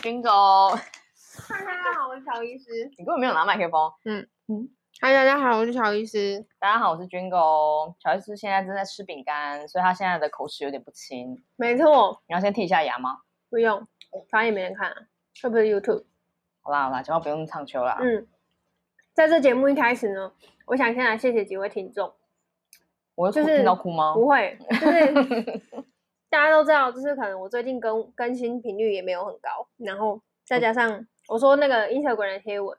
军狗。嗨，大家好，我是乔医师。你根本没有拿麦克风。嗯嗯。嗨，大家好，我是乔医师。大家好，我是军狗。乔医师现在正在吃饼干，所以他现在的口齿有点不清。没错。你要先剔一下牙吗？不用，反正也没人看啊，会不是 YouTube？好啦好啦，千万不用唱秋啦。嗯。在这节目一开始呢，我想先来谢谢几位听众。我就是听到哭吗？不会，就是 大家都知道，就是可能我最近更更新频率也没有很高，然后再加上我说那个 Instagram 的贴文，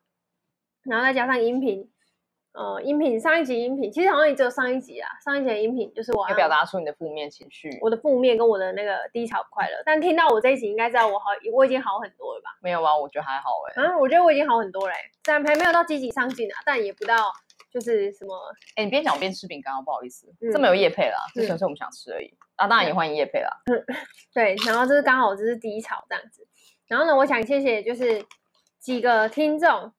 然后再加上音频。呃，音频上一集音频其实好像也只有上一集啊。上一集的音频就是我要表达出你的负面情绪，我的负面跟我的那个低潮快乐。但听到我这一集，应该知道我好，我已经好很多了吧？没有啊，我觉得还好哎、欸。啊，我觉得我已经好很多嘞、欸，虽然还没有到积极上进啊，但也不到就是什么。哎、欸，你边讲边吃饼干哦，不好意思，嗯、这没有叶配啦，就纯粹我们想吃而已。啊，当然也欢迎叶配啦。嗯，对，然后就是刚好这是低潮这样子。然后呢，我想谢谢就是几个听众。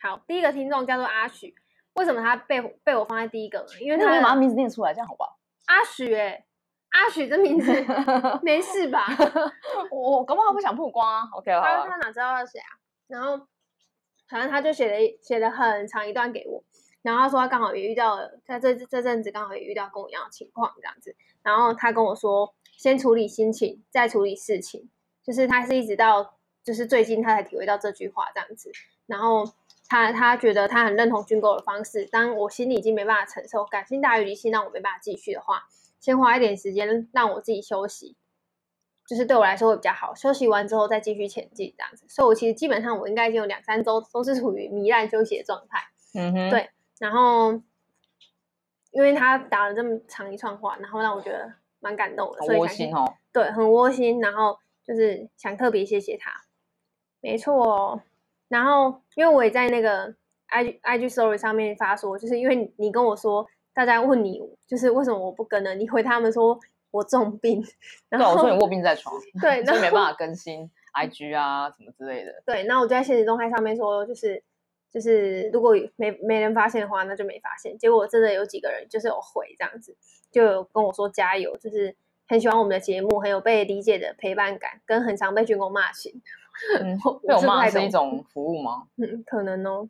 好，第一个听众叫做阿许，为什么他被被我放在第一个呢？因为他没把他名字念出来，这样好不好？阿许、欸，哎，阿许这名字 没事吧？我搞不好不想曝光啊。OK，好。他他哪知道他是谁啊？然后反正他就写了写了很长一段给我，然后他说他刚好也遇到了，在这这阵子刚好也遇到跟我一样的情况这样子，然后他跟我说，先处理心情，再处理事情，就是他是一直到就是最近他才体会到这句话这样子，然后。他他觉得他很认同军购的方式，当我心里已经没办法承受，感性大于理性，让我没办法继续的话，先花一点时间让我自己休息，就是对我来说会比较好。休息完之后再继续前进这样子。所以，我其实基本上我应该已经有两三周都是处于糜烂休息的状态。嗯哼，对。然后，因为他打了这么长一串话，然后让我觉得蛮感动的，很窝心哦。对，很窝心。然后就是想特别谢谢他。没错。然后，因为我也在那个 I G I G Story 上面发说，就是因为你跟我说，大家问你就是为什么我不跟呢？你回他们说我重病，然后对，我说你卧病在床，对，所 以没办法更新 I G 啊什么之类的。对，那我就在现实动态上面说，就是就是如果没没人发现的话，那就没发现。结果真的有几个人就是有回这样子，就有跟我说加油，就是很喜欢我们的节目，很有被理解的陪伴感，跟很常被军工骂醒。嗯，被我骂是一种服务吗？嗯，可能哦，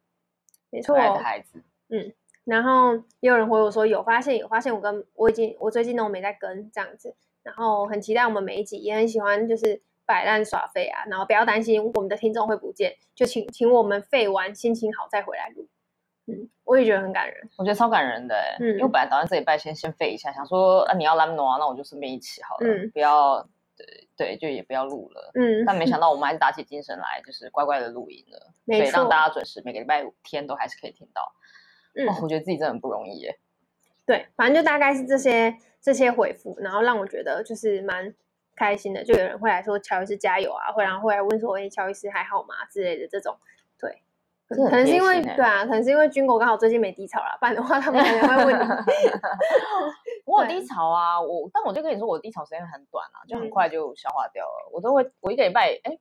没错。可爱的孩子，嗯，然后也有人回我说有发现，有发现，我跟我已经我最近都没在跟这样子，然后很期待我们每一集，也很喜欢就是摆烂耍废啊，然后不要担心我们的听众会不见，就请请我们废完心情好再回来录。嗯，我也觉得很感人，我觉得超感人的，嗯，因为我本来打算这礼拜先先废一下，想说啊你要懒惰啊，那我就顺便一起好了，嗯，不要。对对，就也不要录了。嗯，但没想到我们还是打起精神来，就是乖乖的录音了。所以让大家准时每个礼拜五天都还是可以听到。嗯，哦，我觉得自己真的很不容易耶。对，反正就大概是这些这些回复，然后让我觉得就是蛮开心的。就有人会来说乔医师加油啊，会然后会来问说哎，乔医师还好吗之类的这种。对。可能是因为对啊，可能是因为军狗刚好最近没低潮了，不然的话他们可能会问你。我有低潮啊，我但我就跟你说，我低潮时间很短啊，就很快就消化掉了。嗯、我都会，我一个礼拜，哎，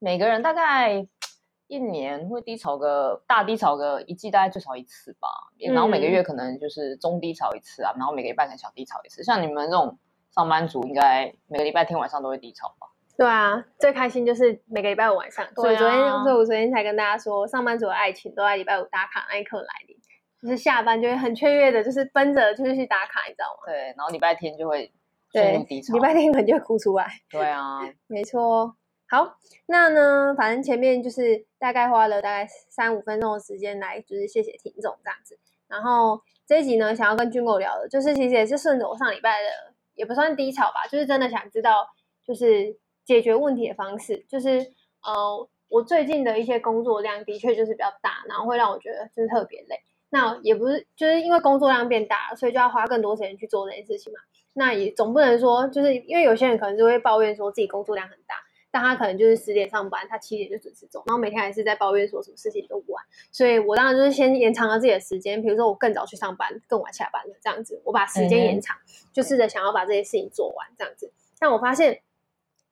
每个人大概一年会低潮个大低潮个一季，大概最少一次吧。嗯、然后每个月可能就是中低潮一次啊，然后每个礼拜可能小低潮一次。像你们这种上班族，应该每个礼拜天晚上都会低潮吧？对啊，最开心就是每个礼拜五晚上，啊、所以昨天，所以我昨天才跟大家说，上班族的爱情都在礼拜五打卡那一刻来临，就是下班就会很雀跃的，就是奔着就是去打卡，你知道吗？对，然后礼拜天就会陷入低潮，礼拜天可能就会哭出来。对啊，没错。好，那呢，反正前面就是大概花了大概三五分钟的时间来，就是谢谢听众这样子。然后这一集呢，想要跟军狗聊的，就是其实也是顺着我上礼拜的，也不算低潮吧，就是真的想知道，就是。解决问题的方式就是，呃，我最近的一些工作量的确就是比较大，然后会让我觉得就是特别累。那也不是，就是因为工作量变大了，所以就要花更多时间去做这件事情嘛。那也总不能说，就是因为有些人可能就会抱怨说自己工作量很大，但他可能就是十点上班，他七点就准时走，然后每天还是在抱怨说什么事情都不完。所以我当然就是先延长了自己的时间，比如说我更早去上班，更晚下班了这样子，我把时间延长，嗯、就试着想要把这些事情做完这样子。但我发现。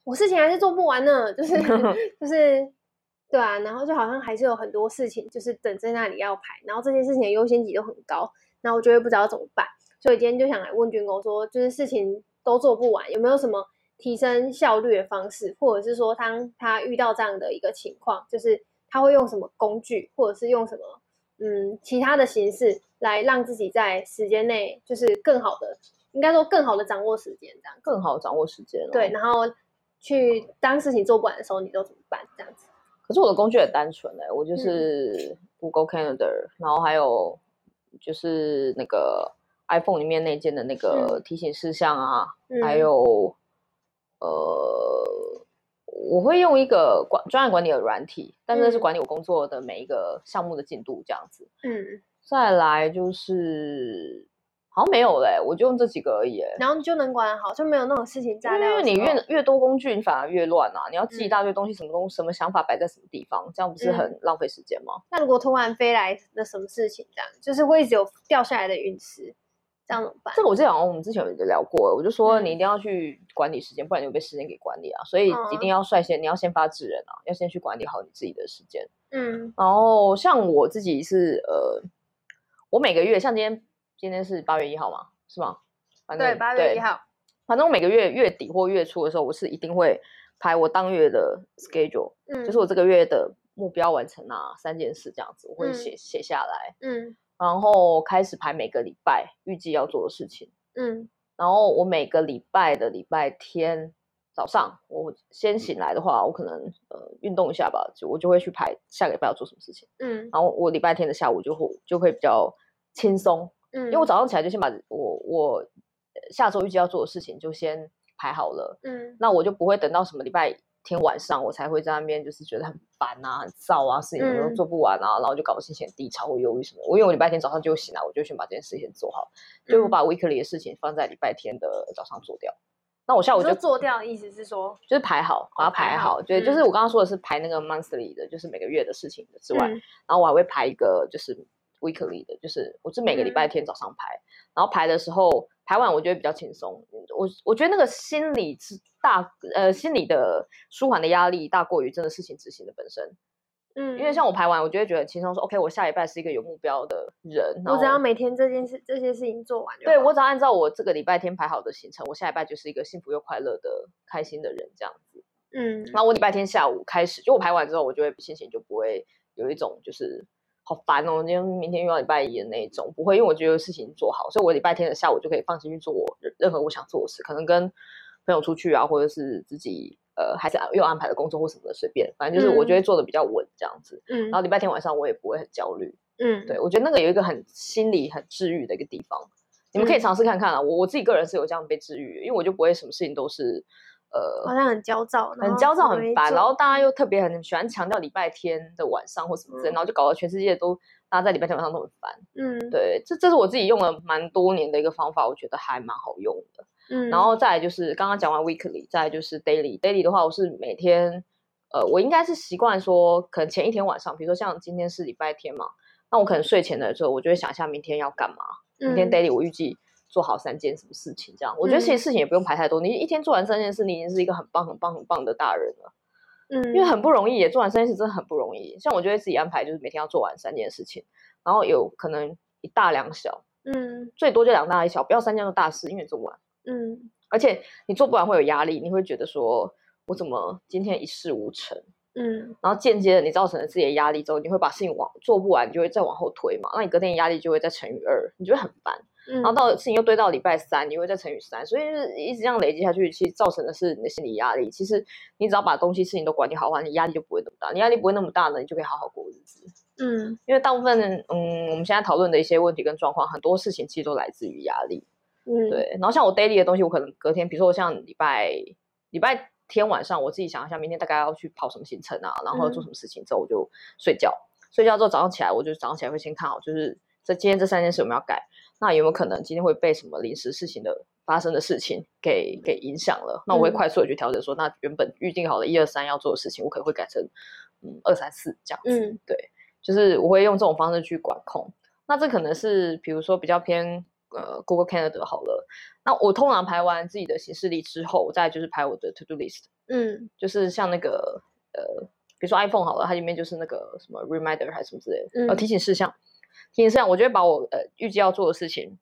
我事情还是做不完呢，就是 就是，对啊，然后就好像还是有很多事情，就是等在那里要排，然后这些事情的优先级都很高，然后我就会不知道怎么办，所以今天就想来问军狗说，就是事情都做不完，有没有什么提升效率的方式，或者是说当他遇到这样的一个情况，就是他会用什么工具，或者是用什么嗯其他的形式来让自己在时间内就是更好的，应该说更好的掌握时间，这样更好掌握时间。对，然后去当事情做不完的时候，你都怎么办？这样子。可是我的工具很单纯哎、欸，我就是 Google Calendar，、嗯、然后还有就是那个 iPhone 里面内建的那个提醒事项啊，嗯、还有呃，我会用一个管专案管理的软体，但是那是管理我工作的每一个项目的进度这样子。嗯，再来就是。好像没有嘞，我就用这几个而已。然后你就能管好，就没有那种事情炸掉。因为你越越多工具，你反而越乱啊！你要记一大堆东西，什么东西、什么想法摆在什么地方，这样不是很浪费时间吗？那如果突然飞来的什么事情，这样就是会一直有掉下来的陨石，这样怎么办？这个我之前好像我们之前有聊过，我就说你一定要去管理时间，不然你会被时间给管理啊。所以一定要率先，你要先发制人啊，要先去管理好你自己的时间。嗯，然后像我自己是呃，我每个月像今天今天是八月一号嘛。是吗？反正对，八月一号。反正我每个月月底或月初的时候，我是一定会排我当月的 schedule，嗯，就是我这个月的目标完成啊，三件事这样子，我会写写、嗯、下来，嗯，然后开始排每个礼拜预计要做的事情，嗯，然后我每个礼拜的礼拜天早上，我先醒来的话，我可能呃运动一下吧，就我就会去排下个礼拜要做什么事情，嗯，然后我礼拜天的下午就会就会比较轻松。嗯因为我早上起来就先把我我下周预计要做的事情就先排好了，嗯，那我就不会等到什么礼拜天晚上我才会在那边就是觉得很烦啊、很燥啊，事情都做不完啊，嗯、然后就搞得心情很低潮、会忧郁什么。我因为我礼拜天早上就醒来，我就先把这件事情做好，嗯、就我把 weekly 的事情放在礼拜天的早上做掉。那我下午就做掉的意思是说，就是排好，把它排好。对，就是我刚刚说的是排那个 monthly 的，就是每个月的事情之外，嗯、然后我还会排一个就是。weekly 的，就是我是每个礼拜天早上排，嗯、然后排的时候排完，我觉得比较轻松。我我觉得那个心理是大呃心理的舒缓的压力大过于真的事情执行的本身。嗯，因为像我排完，我就会觉得很轻松，说 OK，我下礼拜是一个有目标的人。我只要每天这件事这些事情做完就，对，我只要按照我这个礼拜天排好的行程，我下礼拜就是一个幸福又快乐的开心的人这样子。嗯，然后我礼拜天下午开始，就我排完之后，我就会心情就不会有一种就是。好烦哦！今天明天又要礼拜一的那一种，不会，因为我觉得事情做好，所以我礼拜天的下午就可以放心去做我任何我想做的事，可能跟朋友出去啊，或者是自己呃还是又安排了工作或什么的，随便，反正就是我觉得做的比较稳这样子。嗯，然后礼拜天晚上我也不会很焦虑。嗯，对，我觉得那个有一个很心理很治愈的一个地方，你们可以尝试看看啊。我我自己个人是有这样被治愈，因为我就不会什么事情都是。呃，好像很焦躁，很焦躁，很烦，然后大家又特别很喜欢强调礼拜天的晚上或什么之类，嗯、然后就搞得全世界都大家在礼拜天晚上都很烦。嗯，对，这这是我自己用了蛮多年的一个方法，我觉得还蛮好用的。嗯，然后再来就是刚刚讲完 weekly，再来就是 daily。daily 的话，我是每天，呃，我应该是习惯说，可能前一天晚上，比如说像今天是礼拜天嘛，那我可能睡前的时候，我就会想一下明天要干嘛。明天 daily 我预计。做好三件什么事情，这样我觉得其实事情也不用排太多。嗯、你一天做完三件事，你已经是一个很棒、很棒、很棒的大人了。嗯，因为很不容易，也做完三件事真的很不容易。像我就会自己安排，就是每天要做完三件事情，然后有可能一大两小，嗯，最多就两大一小，不要三件都大事，因为做不完。嗯，而且你做不完会有压力，你会觉得说我怎么今天一事无成？嗯，然后间接的你造成了自己的压力之后，你会把事情往做不完，你就会再往后推嘛，那你隔天压力就会再乘以二，你就会很烦。然后到事情又堆到礼拜三，你会再乘以三，所以就是一直这样累积下去，其实造成的是你的心理压力。其实你只要把东西事情都管理好的话，你压力就不会那么大。你压力不会那么大呢，你就可以好好过日子。嗯，因为大部分嗯，我们现在讨论的一些问题跟状况，很多事情其实都来自于压力。嗯，对。然后像我 daily 的东西，我可能隔天，比如说我像礼拜礼拜天晚上，我自己想一下明天大概要去跑什么行程啊，然后做什么事情之后，我就睡觉。睡觉之后早上起来，我就早上起来会先看好，就是这今天这三件事我们要改。那有没有可能今天会被什么临时事情的发生的事情给给影响了？那我会快速的去调整说，说、嗯、那原本预定好的一二三要做的事情，我可能会改成嗯二三四这样子。嗯，对，就是我会用这种方式去管控。那这可能是比如说比较偏呃 Google Calendar 好了。那我通常排完自己的行事历之后，我再就是排我的 To Do List。嗯，就是像那个呃，比如说 iPhone 好了，它里面就是那个什么 Reminder 还是什么之类的，呃、嗯、提醒事项。提醒事项，我就会把我呃预计要做的事情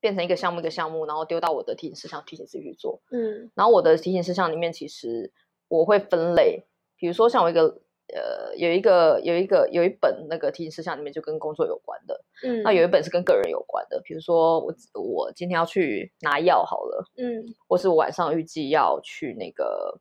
变成一个项目一个项目，然后丢到我的提醒事项，提醒自己去做。嗯，然后我的提醒事项里面，其实我会分类，比如说像我一个。呃，有一个有一个有一本那个提醒事项里面就跟工作有关的，嗯，那有一本是跟个人有关的，比如说我我今天要去拿药好了，嗯，或是我晚上预计要去那个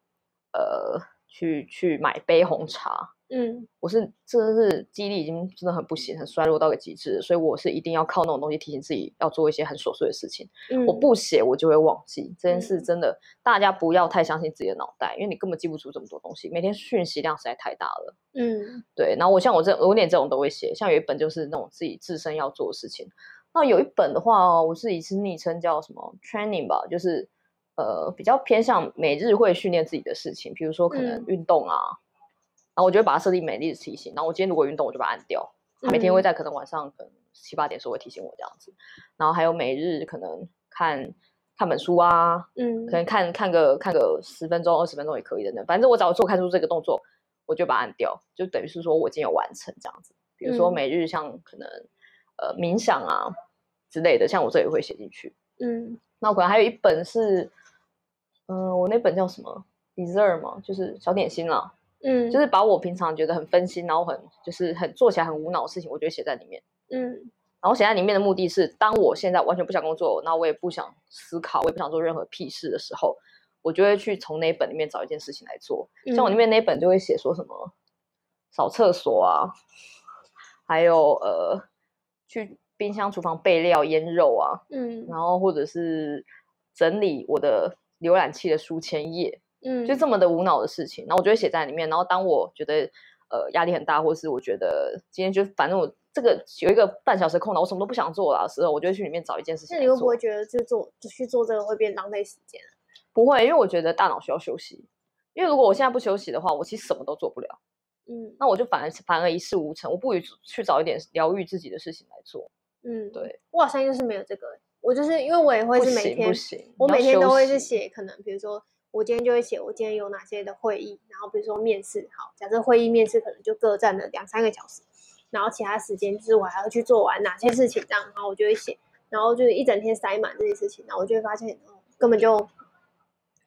呃去去买杯红茶。嗯，我是真的是记忆力已经真的很不行，很衰弱到个极致，所以我是一定要靠那种东西提醒自己要做一些很琐碎的事情。嗯，我不写我就会忘记这件事，真的，大家不要太相信自己的脑袋，因为你根本记不住这么多东西，每天讯息量实在太大了。嗯，对。然后我像我这我连这种都会写，像有一本就是那种自己自身要做的事情。那有一本的话，我自己是昵称叫什么 training 吧，就是呃比较偏向每日会训练自己的事情，比如说可能运动啊。嗯然后我就会把它设定每日提醒。然后我今天如果运动，我就把它按掉。它每天会在可能晚上可能七八点时候会提醒我这样子。然后还有每日可能看看本书啊，嗯，可能看看个看个十分钟、二十分钟也可以的呢。反正我只要做看出这个动作，我就把它按掉，就等于是说我今天有完成这样子。比如说每日像可能呃冥想啊之类的，像我这里会写进去。嗯，那我可能还有一本是，嗯、呃，我那本叫什么 dessert 嘛，就是小点心啦。嗯，就是把我平常觉得很分心，然后很就是很做起来很无脑的事情，我就会写在里面。嗯，然后写在里面的目的是，当我现在完全不想工作，那我也不想思考，我也不想做任何屁事的时候，我就会去从那本里面找一件事情来做。嗯、像我里面那本就会写说什么扫厕所啊，还有呃去冰箱厨房备料腌肉啊，嗯，然后或者是整理我的浏览器的书签页。嗯，就这么的无脑的事情，然后我就会写在里面。然后当我觉得呃压力很大，或是我觉得今天就反正我这个有一个半小时空档，我什么都不想做了的时候，我就会去里面找一件事情。那你会不会觉得就做就去做这个会变浪费时间？不会，因为我觉得大脑需要休息。因为如果我现在不休息的话，我其实什么都做不了。嗯，那我就反而反而一事无成。我不如去找一点疗愈自己的事情来做。嗯，对。我好像就是没有这个，我就是因为我也会是每天，不行，不行，我每天都会是写，可能比如说。我今天就会写我今天有哪些的会议，然后比如说面试，好，假设会议面试可能就各占了两三个小时，然后其他时间就是我还要去做完哪些事情这样，然后我就会写，然后就是一整天塞满这些事情，然后我就会发现，哦，根本就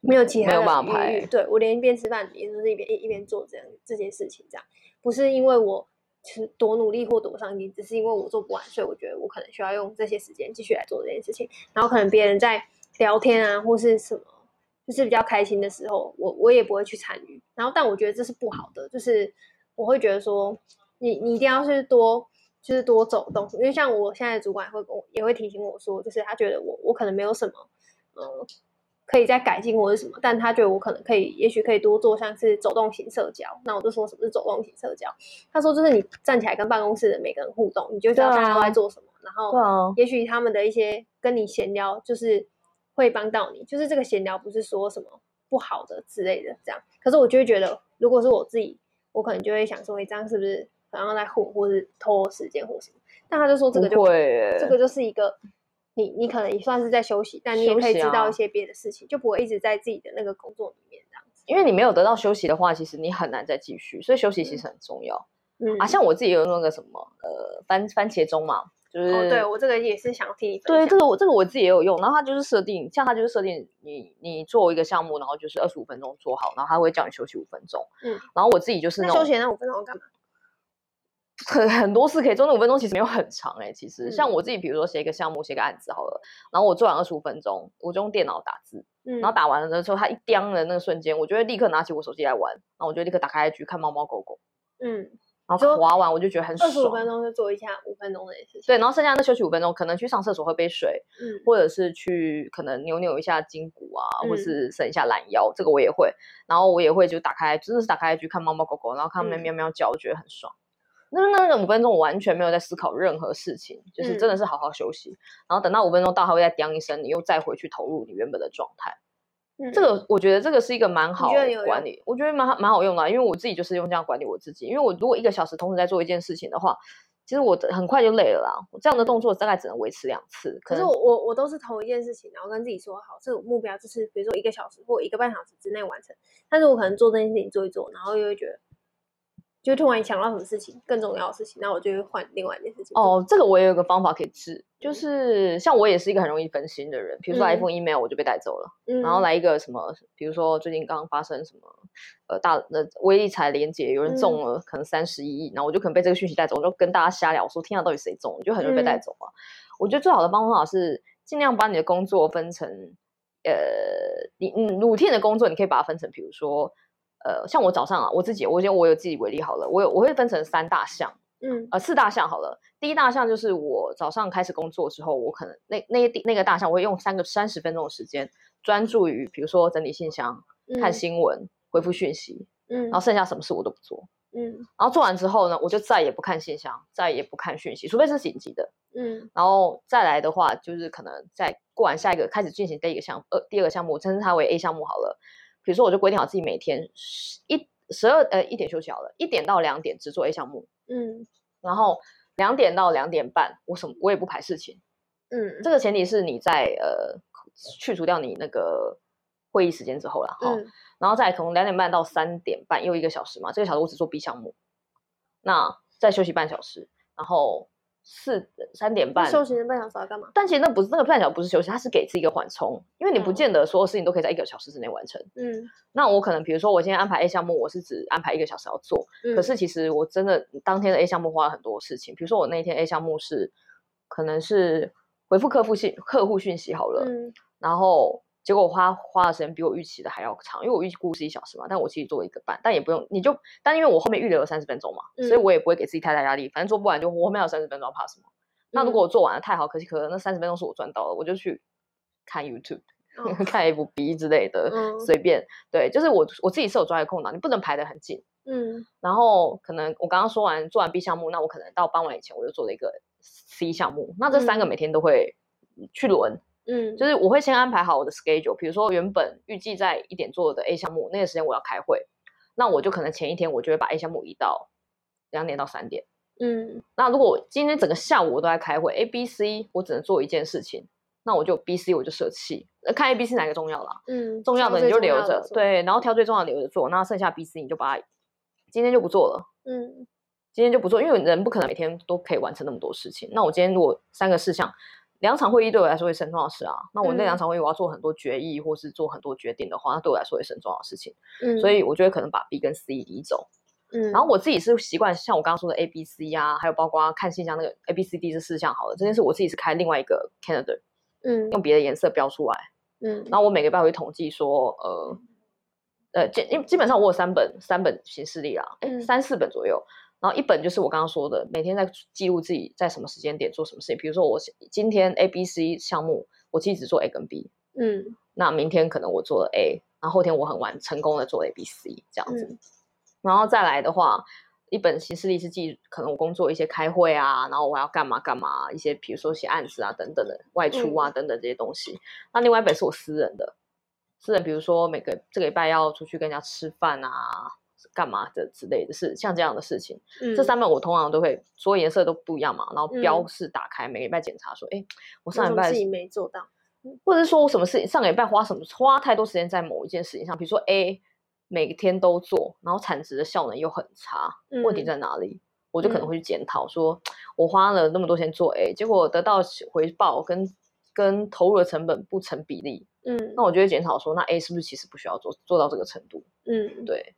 没有其他的办法排。对，我连一边吃饭也都是一边一一边做这样这件事情，这样不是因为我是多努力或多上进，只是因为我做不完，所以我觉得我可能需要用这些时间继续来做这件事情，然后可能别人在聊天啊或是什么。就是比较开心的时候，我我也不会去参与。然后，但我觉得这是不好的，就是我会觉得说，你你一定要是多，就是多走动。因为像我现在的主管会跟我也会提醒我说，就是他觉得我我可能没有什么，呃，可以再改进或者什么，但他觉得我可能可以，也许可以多做像是走动型社交。那我就说什么是走动型社交？他说就是你站起来跟办公室的每个人互动，你就知道大家都在做什么，然后也许他们的一些跟你闲聊就是。会帮到你，就是这个闲聊不是说什么不好的之类的，这样。可是我就会觉得，如果是我自己，我可能就会想说，哎，这样是不是好像在混，或是拖时间或什么？但他就说这个就会，这个就是一个，你你可能也算是在休息，但你也可以知道一些别的事情，啊、就不会一直在自己的那个工作里面这样子。因为你没有得到休息的话，其实你很难再继续，所以休息其实很重要。嗯啊，像我自己有那个什么，呃，番番茄钟嘛。就是、哦、对我这个也是想替你。对，这个我这个我自己也有用，然后它就是设定，像它就是设定你你做一个项目，然后就是二十五分钟做好，然后它会叫你休息五分钟。嗯，然后我自己就是那，那休息那五分钟干嘛？很很多事可以做，那五分钟其实没有很长哎、欸。其实、嗯、像我自己，比如说写一个项目，写个案子好了，然后我做完二十五分钟，我就用电脑打字，嗯，然后打完了的时候，它一叮的那个瞬间，我就会立刻拿起我手机来玩，然后我就立刻打开 IG 看猫猫狗狗，嗯。然后滑完我就觉得很爽。二十五分钟就做一下五分钟的事情。对，然后剩下那休息五分钟，可能去上厕所喝杯水，嗯，或者是去可能扭扭一下筋骨啊，嗯、或是伸一下懒腰，这个我也会。然后我也会就打开，真的是打开去看猫猫狗狗，然后看它们喵喵叫，我觉得很爽。那、嗯、那那五分钟我完全没有在思考任何事情，就是真的是好好休息。嗯、然后等到五分钟到，它会再叮一声，你又再回去投入你原本的状态。这个我觉得这个是一个蛮好管理，我觉得蛮蛮好用的，因为我自己就是用这样管理我自己。因为我如果一个小时同时在做一件事情的话，其实我很快就累了啦。我这样的动作大概只能维持两次。可是我我我都是同一件事情，然后跟自己说好，这个目标就是比如说一个小时或一个半小时之内完成。但是我可能做这件事情做一做，然后又会觉得就突然想到什么事情更重要的事情，那我就会换另外一件事情。哦，这个我也有个方法可以治，就是像我也是一个很容易分心的人，比如说来一封 email 我就被带走了，嗯、然后来一个什么，比如说最近刚刚发生什么，呃大的威力彩连结有人中了可能三十一亿，然后我就可能被这个讯息带走，我就跟大家瞎聊说，天啊到底谁中，就很容易被带走嘛。嗯、我觉得最好的方法是尽量把你的工作分成，呃，你嗯 routine 的工作你可以把它分成，比如说。呃，像我早上啊，我自己，我先我有自己为例好了，我有我会分成三大项，嗯，呃，四大项好了。第一大项就是我早上开始工作之后，我可能那那那个大项，我会用三个三十分钟的时间专注于，比如说整理信箱、嗯、看新闻、回复讯息，嗯，然后剩下什么事我都不做，嗯，然后做完之后呢，我就再也不看信箱，再也不看讯息，除非是紧急的，嗯，然后再来的话，就是可能再过完下一个开始进行第一个项目，呃，第二个项目，我称它为 A 项目好了。比如说，我就规定好自己每天十一十二呃一点休息好了，一点到两点只做 A 项目，嗯，然后两点到两点半我什么我也不排事情，嗯，这个前提是你在呃去除掉你那个会议时间之后了哈，嗯、然后再从两点半到三点半又一个小时嘛，这个小时我只做 B 项目，那再休息半小时，然后。四三点半休息的半小时要干嘛？但其实那不是那个半小时不是休息，它是给自己一个缓冲，因为你不见得所有事情都可以在一个小时之内完成。嗯，那我可能比如说我今天安排 A 项目，我是只安排一个小时要做，嗯、可是其实我真的当天的 A 项目花了很多事情，比如说我那一天 A 项目是可能是回复客户信客户讯息好了，嗯、然后。结果我花花的时间比我预期的还要长，因为我预估是一小时嘛，但我其实做一个半，但也不用，你就，但因为我后面预留了三十分钟嘛，嗯、所以我也不会给自己太大压力，反正做不完就我后面还有三十分钟，怕什么？嗯、那如果我做完了太好，可惜可能那三十分钟是我赚到了，我就去看 YouTube、哦、看 FB 之类的，嗯、随便，对，就是我我自己是有抓一个空档，你不能排得很紧，嗯，然后可能我刚刚说完做完 B 项目，那我可能到傍晚以前我就做了一个 C 项目，那这三个每天都会去轮。嗯嗯，就是我会先安排好我的 schedule，比如说原本预计在一点做的 A 项目，那个时间我要开会，那我就可能前一天我就会把 A 项目移到两点到三点。嗯，那如果我今天整个下午我都在开会，A、B、C 我只能做一件事情，那我就 B、C 我就舍弃，看 A、B、C 哪个重要啦。嗯，重要的你就留着，对，然后挑最重要的留着做，那剩下 B、C 你就把它今天就不做了。嗯，今天就不做，因为人不可能每天都可以完成那么多事情。那我今天如果三个事项。两场会议对我来说也是很重要的事啊，那我那两场会议我要做很多决议或是做很多决定的话，那对我来说也是很重要的事情。嗯，所以我觉得可能把 B 跟 C 移走。嗯，然后我自己是习惯像我刚刚说的 A、B、C 啊，还有包括看信箱那个 A、B、C、D 这四项好了，这件事我自己是开另外一个 calendar，嗯，用别的颜色标出来，嗯，然后我每个礼拜会统计说，呃，呃，基基本上我有三本三本行事历啦，哎、嗯，三四本左右。然后一本就是我刚刚说的，每天在记录自己在什么时间点做什么事情。比如说我今天 A、B、C 项目，我其实只做 A 跟 B。嗯。那明天可能我做了 A，然后后天我很晚成功的做 A、B、C 这样子。嗯、然后再来的话，一本行事历是记可能我工作一些开会啊，然后我要干嘛干嘛，一些比如说写案子啊等等的外出啊等等这些东西。嗯、那另外一本是我私人的，私人比如说每个这个礼拜要出去跟人家吃饭啊。干嘛的之类的事，像这样的事情，嗯、这三本我通常都会，所有颜色都不一样嘛，然后标示打开，嗯、每个礼拜检查说，哎，我上礼拜自己没做到，或者是说我什么事情上个礼拜花什么花太多时间在某一件事情上，比如说 A 每天都做，然后产值的效能又很差，嗯、问题在哪里？我就可能会去检讨，说我花了那么多钱做 A，结果得到回报跟跟投入的成本不成比例，嗯，那我就会检讨说，那 A 是不是其实不需要做做到这个程度？嗯，对。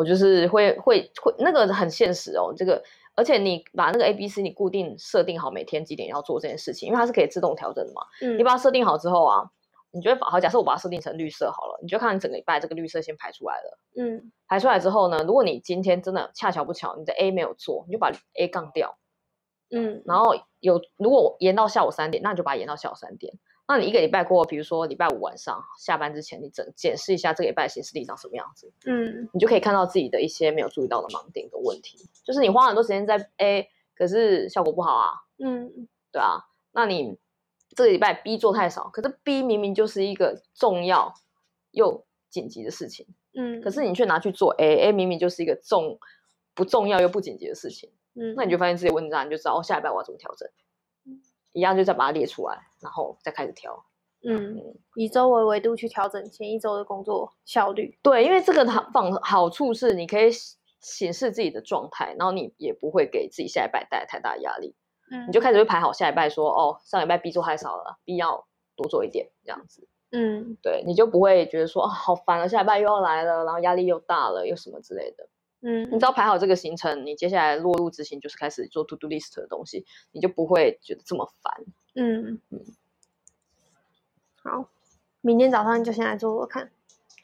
我就是会会会那个很现实哦，这个而且你把那个 A B C 你固定设定好每天几点要做这件事情，因为它是可以自动调整的嘛。嗯，你把它设定好之后啊，你觉得好，假设我把它设定成绿色好了，你就看你整个礼拜这个绿色先排出来了。嗯，排出来之后呢，如果你今天真的恰巧不巧你的 A 没有做，你就把 A 杠掉。嗯，然后有如果延到下午三点，那你就把它延到下午三点。那你一个礼拜过，比如说礼拜五晚上下班之前，你整检视一下这个礼拜行事历长什么样子，嗯，你就可以看到自己的一些没有注意到的盲点跟问题，就是你花很多时间在 A，可是效果不好啊，嗯，对啊，那你这个礼拜 B 做太少，可是 B 明明就是一个重要又紧急的事情，嗯，可是你却拿去做 A，A 明明就是一个重不重要又不紧急的事情，嗯，那你。就发现自己问题在，你就知道哦，下礼拜我要怎么调整。一样就再把它列出来，然后再开始调。嗯，嗯，以周为维度去调整前一周的工作效率。对，因为这个好放好处是，你可以显示自己的状态，然后你也不会给自己下一拜带来太大压力。嗯，你就开始会排好下一拜说，说哦，上礼拜 B 做太少了，B 要多做一点，这样子。嗯，对，你就不会觉得说啊、哦，好烦了，下礼拜又要来了，然后压力又大了，又什么之类的。嗯，你只要排好这个行程，你接下来落入执行就是开始做 to do list 的东西，你就不会觉得这么烦。嗯嗯，好，明天早上就先来做做看。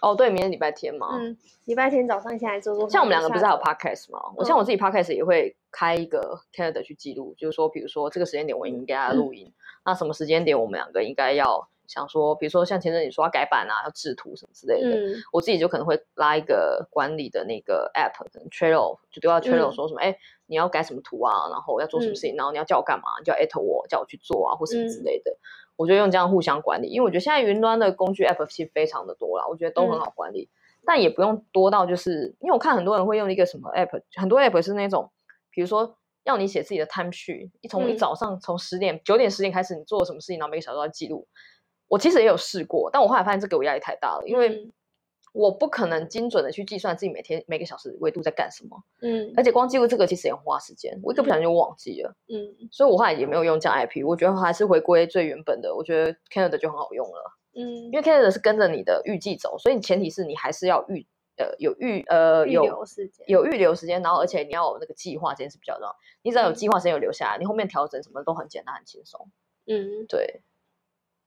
哦，对，明天礼拜天嘛。嗯，礼拜天早上先来做做看。像我们两个不是还有 podcast 吗？嗯、我像我自己 podcast 也会开一个 calendar 去记录，就是说，比如说这个时间点我应该要录音，嗯、那什么时间点我们两个应该要想说，比如说像前阵你说要改版啊，要制图什么之类的，嗯、我自己就可能会拉一个管理的那个 app，可能 Trello 就丢到 Trello 说什么，哎、嗯，你要改什么图啊，然后要做什么事情，嗯、然后你要叫我干嘛，你就要艾特我，叫我去做啊，或什么之类的。嗯我就用这样互相管理，因为我觉得现在云端的工具 App 其实非常的多啦，我觉得都很好管理，嗯、但也不用多到就是，因为我看很多人会用一个什么 App，很多 App 是那种，比如说要你写自己的 time sheet，一从一早上从十点九、嗯、点十点开始你做了什么事情，然后每个小时都要记录。我其实也有试过，但我后来发现这给我压力太大了，因为。嗯。我不可能精准的去计算自己每天每个小时维度在干什么，嗯，而且光记录这个其实也很花时间，我一个不小心就忘记了，嗯，所以我后来也没有用这样 IP，我觉得还是回归最原本的，我觉得 Calendar 就很好用了，嗯，因为 Calendar 是跟着你的预计走，所以前提是你还是要预呃有预呃有有预留时间，然后而且你要有那个计划，这件事比较重要，你只要有计划时间有留下来，你后面调整什么都很简单很轻松，嗯，对。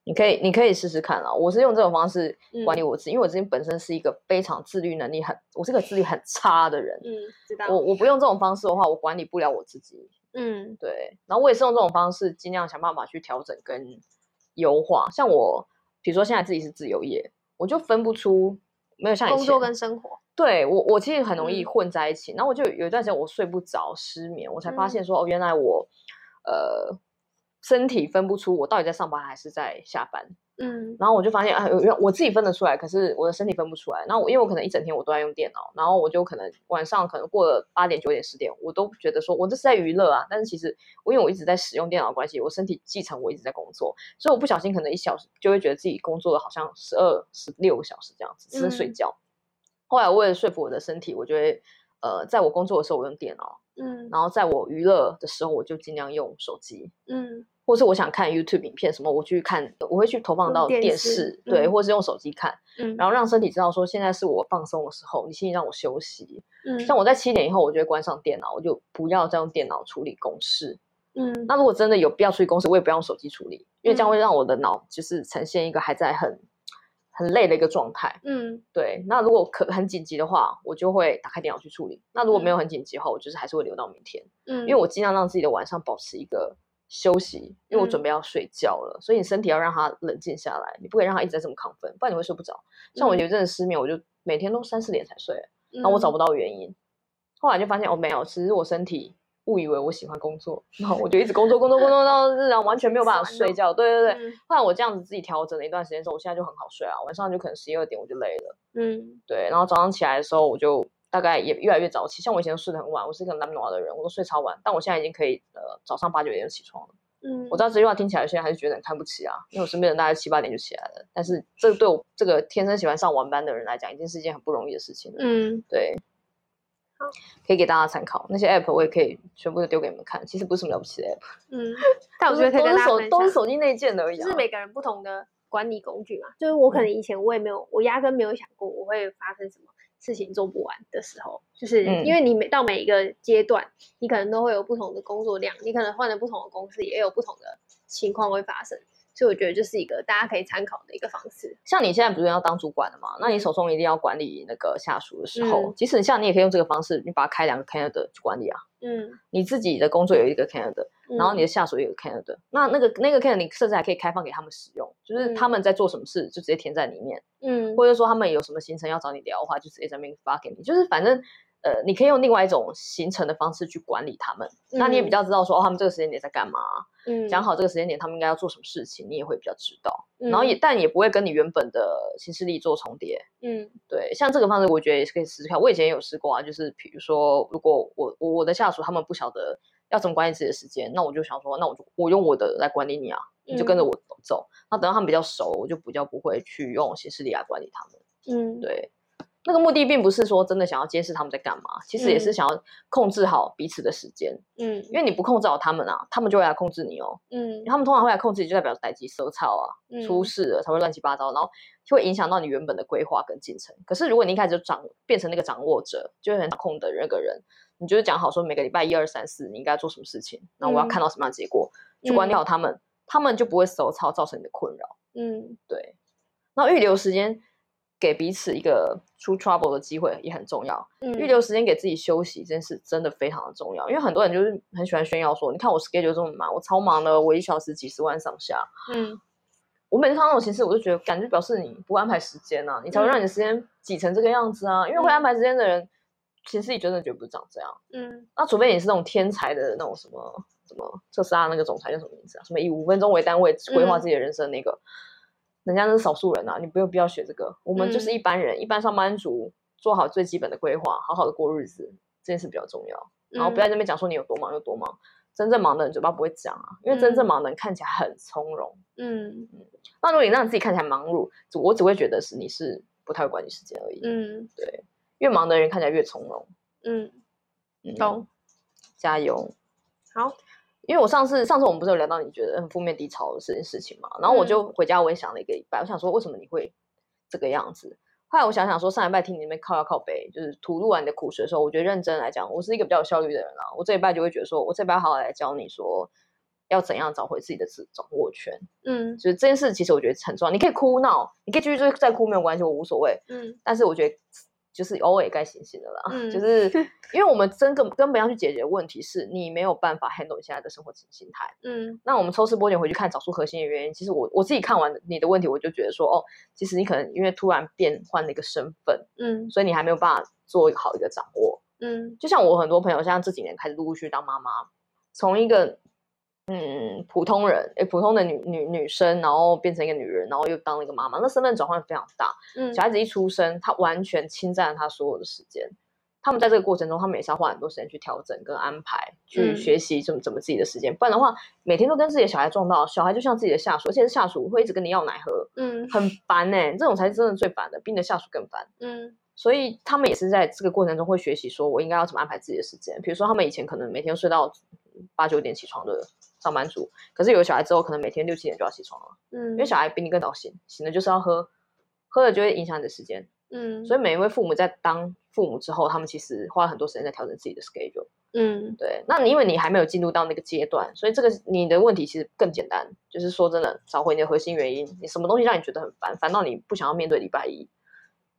你可以，你可以试试看啊！我是用这种方式管理我自己，嗯、因为我自己本身是一个非常自律能力很，我是个自律很差的人。嗯，知道。我我不用这种方式的话，我管理不了我自己。嗯，对。然后我也是用这种方式，尽量想办法去调整跟优化。像我，比如说现在自己是自由业，我就分不出没有像工作跟生活。对我，我其实很容易混在一起。嗯、然后我就有一段时间我睡不着，失眠，我才发现说、嗯、哦，原来我呃。身体分不出我到底在上班还是在下班，嗯，然后我就发现啊，我自己分得出来，可是我的身体分不出来。然后我因为我可能一整天我都在用电脑，然后我就可能晚上可能过了八点九点十点，我都觉得说我这是在娱乐啊。但是其实我因为我一直在使用电脑的关系，我身体继承我一直在工作，所以我不小心可能一小时就会觉得自己工作了好像十二十六个小时这样子，只是睡觉。嗯、后来为了说服我的身体，我就会呃，在我工作的时候我用电脑。嗯，然后在我娱乐的时候，我就尽量用手机，嗯，或是我想看 YouTube 影片什么，我去看，我会去投放到电视，电视对，嗯、或是用手机看，嗯，然后让身体知道说现在是我放松的时候，你请你让我休息，嗯，像我在七点以后，我就会关上电脑，我就不要再用电脑处理公事，嗯，那如果真的有必要处理公事，我也不要用手机处理，因为这样会让我的脑就是呈现一个还在很。很累的一个状态，嗯，对。那如果可很紧急的话，我就会打开电脑去处理。那如果没有很紧急的话，我就是还是会留到明天，嗯，因为我尽量让自己的晚上保持一个休息，因为我准备要睡觉了。嗯、所以你身体要让它冷静下来，你不可以让它一直在这么亢奋，不然你会睡不着。像我有一阵子失眠，我就每天都三四点才睡，然后我找不到原因，后来就发现哦，没有，其实我身体。误以为我喜欢工作，然后我就一直工作，工作，工作到日常完全没有办法睡觉。对对对，嗯、后来我这样子自己调整了一段时间之后，我现在就很好睡啊。晚上就可能十一二点我就累了，嗯，对。然后早上起来的时候，我就大概也越来越早起。像我以前都睡得很晚，我是一个懒惰的人，我都睡超晚。但我现在已经可以呃早上八九点就起床了。嗯，我知道这句话听起来现在还是觉得很看不起啊，因为我身边人大概七八点就起来了。但是这对我这个天生喜欢上晚班的人来讲，已经是一件很不容易的事情了。嗯，对。可以给大家参考，那些 app 我也可以全部都丢给你们看。其实不是什么了不起的 app，嗯，但我觉得可以跟大家分享，都是手机内建而已，就是每个人不同的管理工具嘛。就是我可能以前我也没有，我压根没有想过我会发生什么事情做不完的时候，就是因为你每到每一个阶段，你可能都会有不同的工作量，你可能换了不同的公司，也有不同的情况会发生。所以我觉得这是一个大家可以参考的一个方式。像你现在不是要当主管了嘛？那你手中一定要管理那个下属的时候，嗯、即使像你也可以用这个方式，你把它开两个 calendar 去管理啊。嗯，你自己的工作有一个 calendar，然后你的下属有一个 calendar，嗯、那那个那个 calendar 你甚至还可以开放给他们使用，就是他们在做什么事就直接填在里面。嗯，或者说他们有什么行程要找你聊的话，就直接在那边发给你，就是反正。呃，你可以用另外一种行程的方式去管理他们，嗯、那你也比较知道说，哦，他们这个时间点在干嘛，嗯，讲好这个时间点他们应该要做什么事情，你也会比较知道，嗯、然后也但也不会跟你原本的行事历做重叠，嗯，对，像这个方式，我觉得也是可以试试看。我以前也有试过啊，就是比如说，如果我我我的下属他们不晓得要怎么管理自己的时间，那我就想说，那我就我用我的来管理你啊，你就跟着我走。嗯、那等到他们比较熟，我就比较不会去用行事历来管理他们，嗯，对。那个目的并不是说真的想要监视他们在干嘛，其实也是想要控制好彼此的时间。嗯，因为你不控制好他们啊，他们就会来控制你哦。嗯，他们通常会来控制你，就代表待机收操啊，嗯、出事了才会乱七八糟，然后就会影响到你原本的规划跟进程。可是如果你一开始就掌变成那个掌握者，就会很控的那个人，你就是讲好说每个礼拜一二三四你应该做什么事情，然后我要看到什么样的结果，嗯、去管理好他们，他们就不会收操造成你的困扰。嗯，对。然后预留时间。给彼此一个出 trouble 的机会也很重要。嗯，预留时间给自己休息这件事真的非常的重要。因为很多人就是很喜欢炫耀说：“你看我 schedule 这么满，我超忙的，我一小时几十万上下。”嗯，我每次看到那种形式，我就觉得感觉表示你不安排时间啊，你才会让你的时间挤成这个样子啊。嗯，因为会安排时间的人，其实你真的觉得不是长这样。嗯，那除非你是那种天才的那种什么什么特斯拉那个总裁叫什么名字啊？什么以五分钟为单位规划自己的人生那个。嗯人家是少数人啊，你没有必要学这个。我们就是一般人，嗯、一般上班族，做好最基本的规划，好好的过日子，这件事比较重要。然后不要在那边讲说你有多忙有多忙，真正忙的人嘴巴不会讲啊，因为真正忙的人看起来很从容。嗯嗯。那如果你让自己看起来忙碌，我只会觉得是你是不太会管理时间而已。嗯，对，越忙的人看起来越从容。嗯，懂、嗯。加油。好。因为我上次上次我们不是有聊到你觉得很负面低潮的这件事情嘛，然后我就回家我也想了一个礼拜，我想说为什么你会这个样子？后来我想想说，上礼拜听你那边靠腰靠背，就是吐露完你的苦水的时候，我觉得认真来讲，我是一个比较有效率的人啊。我这一拜就会觉得说，我这礼拜好好来教你说要怎样找回自己的自掌握权。嗯，就是这件事其实我觉得很重要。你可以哭闹，你可以继续再哭没有关系，我无所谓。嗯，但是我觉得。就是偶尔也该醒醒的啦，嗯、就 是因为我们真根根本要去解决的问题是你没有办法 handle 你现在的生活心态。嗯，那我们抽丝剥茧回去看，找出核心的原因。其实我我自己看完你的问题，我就觉得说，哦，其实你可能因为突然变换了一个身份，嗯，所以你还没有办法做好一个掌握。嗯，就像我很多朋友，像这几年开始陆陆续续当妈妈，从一个。嗯，普通人，诶，普通的女女女生，然后变成一个女人，然后又当了一个妈妈，那身份转换非常大。嗯，小孩子一出生，他完全侵占了他所有的时间。他们在这个过程中，他们也是要花很多时间去调整跟安排，去学习怎么怎么自己的时间。不然的话，每天都跟自己的小孩撞到，小孩就像自己的下属，而且是下属会一直跟你要奶喝，嗯，很烦哎，这种才是真的最烦的，比你的下属更烦。嗯，所以他们也是在这个过程中会学习，说我应该要怎么安排自己的时间。比如说，他们以前可能每天睡到八九点起床的。上班族，可是有了小孩之后，可能每天六七点就要起床了。嗯，因为小孩比你更早醒，醒了就是要喝，喝了就会影响你的时间。嗯，所以每一位父母在当父母之后，他们其实花了很多时间在调整自己的 schedule。嗯，对。那你因为你还没有进入到那个阶段，所以这个你的问题其实更简单，就是说真的，找回你的核心原因，你什么东西让你觉得很烦，烦到你不想要面对礼拜一，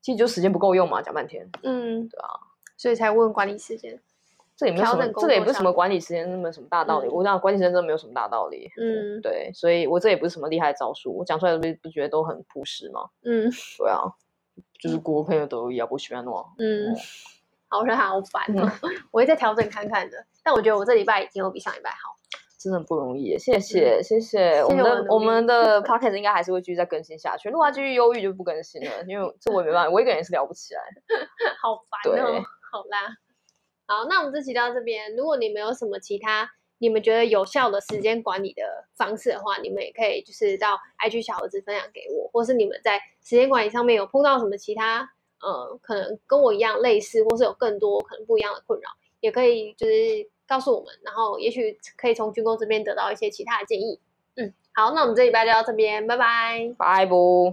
其实就时间不够用嘛，讲半天。嗯，对啊，所以才问管理时间。这也没有什么，这个也不是什么管理时间那么什么大道理。嗯、我讲管理时间真的没有什么大道理。嗯，对，所以我这也不是什么厉害的招数，我讲出来不不觉得都很朴实吗？嗯，对啊，就是国朋友都一样不喜欢我。嗯，好像好烦哦，嗯、我会再调整看看的。但我觉得我这礼拜已经有比上礼拜好，真的不容易。谢谢，谢谢。我们的我们的 podcast 应该还是会继续再更新下去。如果他继续忧郁，就不更新了，因为这我也没办法，我一个人也是聊不起来。好烦哦。好啦。好，那我们这期到这边。如果你们有什么其他你们觉得有效的时间管理的方式的话，你们也可以就是到 IG 小盒子分享给我，或是你们在时间管理上面有碰到什么其他呃，可能跟我一样类似，或是有更多可能不一样的困扰，也可以就是告诉我们，然后也许可以从军工这边得到一些其他的建议。嗯，好，那我们这礼拜就到这边，拜拜，拜不。